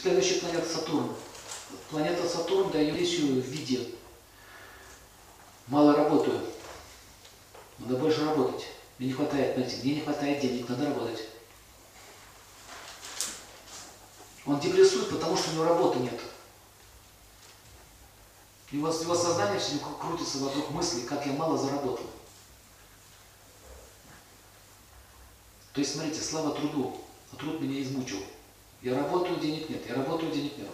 Следующая планета Сатурн. Планета Сатурн дает миссию в виде. Мало работаю. Надо больше работать. Мне не хватает, знаете, мне не хватает денег, надо работать. Он депрессует, потому что у него работы нет. Его, его сознание все крутится вокруг мысли, как я мало заработал. То есть, смотрите, слава труду, а труд меня измучил. Я работаю, денег нет, я работаю, денег нет.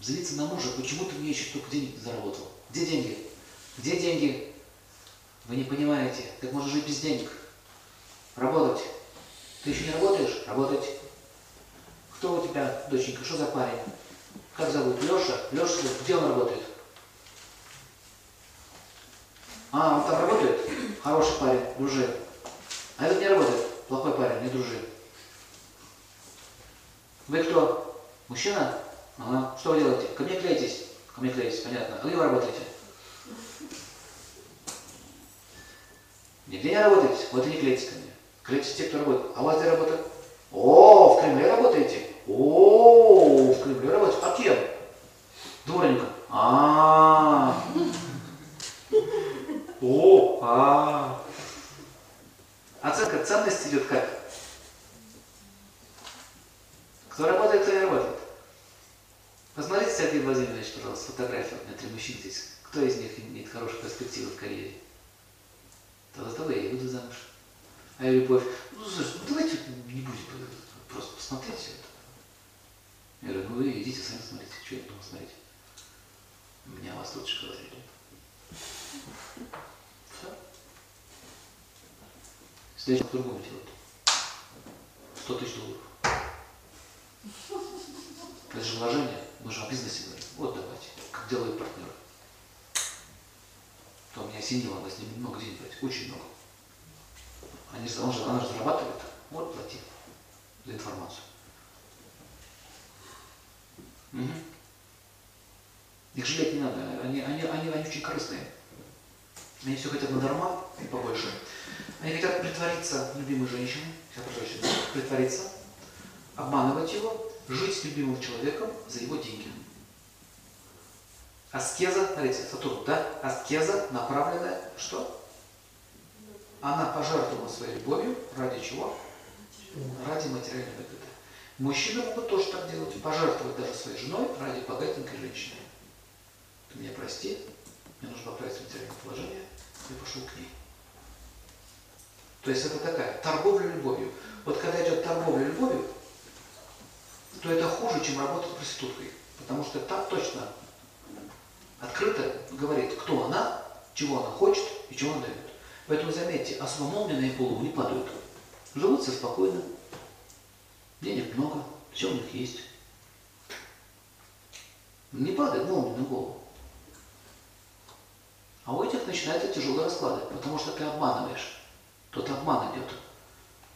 Злиться на мужа, почему ты мне еще только денег не заработал? Где деньги? Где деньги? Вы не понимаете, как можно жить без денег? Работать. Ты еще не работаешь? Работать. Кто у тебя, доченька, что за парень? Как зовут? Леша? Леша, где он работает? А, он там работает? Хороший парень, дружи. А этот не работает? Плохой парень, не дружи. Вы кто? Мужчина? Ага. Что вы делаете? Ко мне клеитесь? Ко мне клеитесь, понятно. А где вы работаете? Нигде не работаете? Вот и не клейтесь ко мне. Клейтесь те, кто работает. А у вас где работа? О, в Кремле работаете? О, в Кремле работаете. А кем? Дворником. А, О, а. Оценка ценности идет как? Кто работает, кто не работает. Посмотрите, Сергей Владимирович, пожалуйста, фотографию. У меня три мужчины здесь. Кто из них имеет хорошую перспективу в карьере? То за того я и выйду замуж. А я любовь. Ну, слушай, ну давайте не будем просто посмотреть все это. Я говорю, ну вы идите сами смотрите. Что я буду смотреть? Меня вас лучше говорили. Все. Следующий по-другому делают. 100 тысяч долларов. Это же вложение. Мы же о бизнесе говорим. Вот давайте. Как делают партнеры. То меня осенило, надо с ними много денег брать. Очень много. Они, он же, она же зарабатывает. Вот плати за информацию. Угу. Их жалеть не надо. Они, они, они, они очень корыстные. Они все хотят на дарма и побольше. Они хотят притвориться любимой женщиной, женщину, притвориться, обманывать его, жить с любимым человеком за его деньги. Аскеза, смотрите, Сатурн, да? Аскеза, направленная, что? Она пожертвовала своей любовью, ради чего? Ради материальной выгоды. Мужчины могут тоже так делать, пожертвовать даже своей женой ради богатенькой женщины. Ты меня прости, мне нужно поправить материальное положение, я пошел к ней. То есть это такая торговля любовью. Вот когда идет торговля любовью, то это хуже, чем работать проституткой. Потому что так точно открыто говорит, кто она, чего она хочет и чего она дает. Поэтому заметьте, на их голову не падают. Живут все спокойно, денег много, все у них есть. Не падает молния на голову. А у этих начинаются тяжелые расклады, потому что ты обманываешь. Тот обман идет.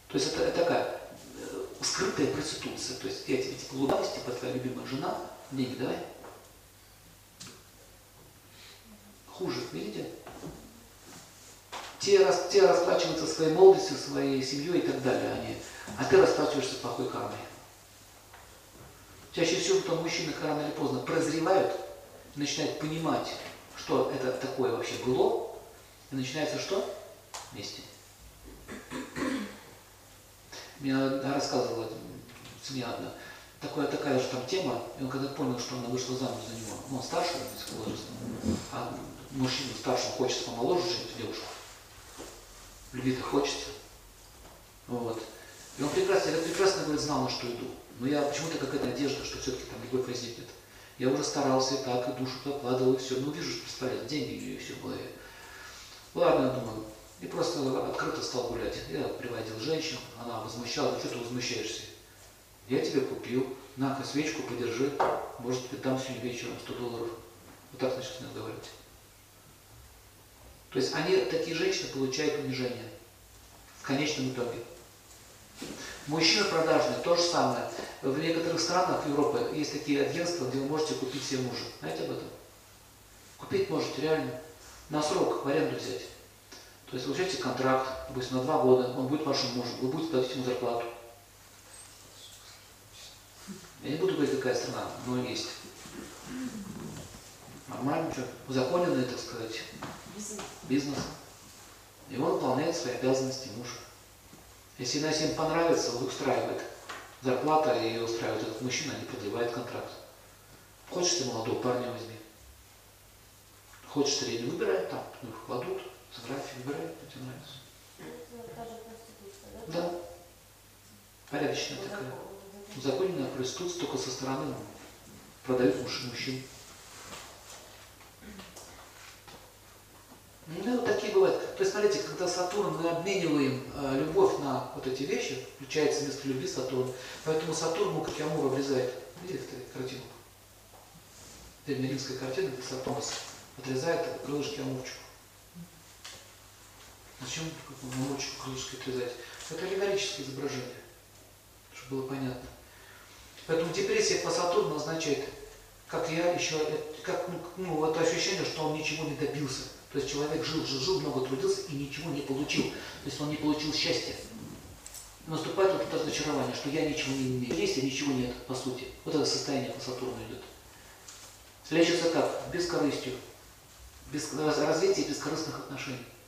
То есть это, это такая скрытая проституция. То есть я тебе типа улыбаюсь, типа твоя любимая жена, деньги давай. Хуже, видите? Те, рас, те расплачиваются своей молодостью, своей семьей и так далее, они, а ты расплачиваешься плохой кармой. Чаще всего то мужчины рано или поздно прозревают, начинают понимать, что это такое вообще было, и начинается что? Вместе. Мне рассказывала семья одна, такая, такая же там тема, и он когда понял, что она вышла замуж за него, ну, он старше возрастом, а мужчина старшему хочется помоложе жить девушку, любить хочется. Вот. И он прекрасно, я прекрасно говорит, знал, на что иду. Но я почему-то какая-то надежда, что все-таки там любовь возникнет. Я уже старался и так, и душу покладывал, и все. Ну, вижу, что бесполезно, деньги и все в голове. Ладно, я думаю, и просто открыто стал гулять. Я приводил женщину, она возмущалась, что ты возмущаешься? Я тебе купил, на-ка свечку подержи, может, тебе дам сегодня вечером 100 долларов. Вот так начали говорить. То есть они, такие женщины, получают унижение в конечном итоге. Мужчина продажный, то же самое. В некоторых странах Европы есть такие агентства, где вы можете купить себе мужа. Знаете об этом? Купить можете реально. На срок в аренду взять. То есть получаете контракт, допустим, на два года, он будет вашим мужем, вы будете платить ему зарплату. Я не буду говорить, какая страна, но есть. Нормально, что, узаконенный, так сказать, бизнес. И он выполняет свои обязанности мужа. Если Иначе им понравится, он устраивает зарплата и устраивает этот мужчина, не продлевает контракт. Хочешь ты молодого парня возьми. Хочешь средний, выбирай, там, ну, их кладут, фотографии выбирай, кто тебе нравится. Да. Порядочная такая. Узаконенная проституция только со стороны продают муж- мужчин. Ну, вот такие бывают. То есть, смотрите, когда Сатурн, мы обмениваем э, любовь на вот эти вещи, включается вместо любви Сатурн. Поэтому Сатурн мука Киамур обрезает. Видели эту картину? Древнеримская картина, где Сатурн отрезает крылышки Амурчику. Зачем Амурчику крылышки отрезать? Это аллегорическое изображение, было понятно. Поэтому депрессия по Сатурну означает, как я еще, как, ну, ну, вот ощущение, что он ничего не добился. То есть человек жил, жил, жил, много трудился и ничего не получил. То есть он не получил счастья. Наступает вот это разочарование, что я ничего не имею. Есть, а ничего нет, по сути. Вот это состояние по Сатурну идет. Лечится как? Бескорыстью. Без, развитие бескорыстных отношений.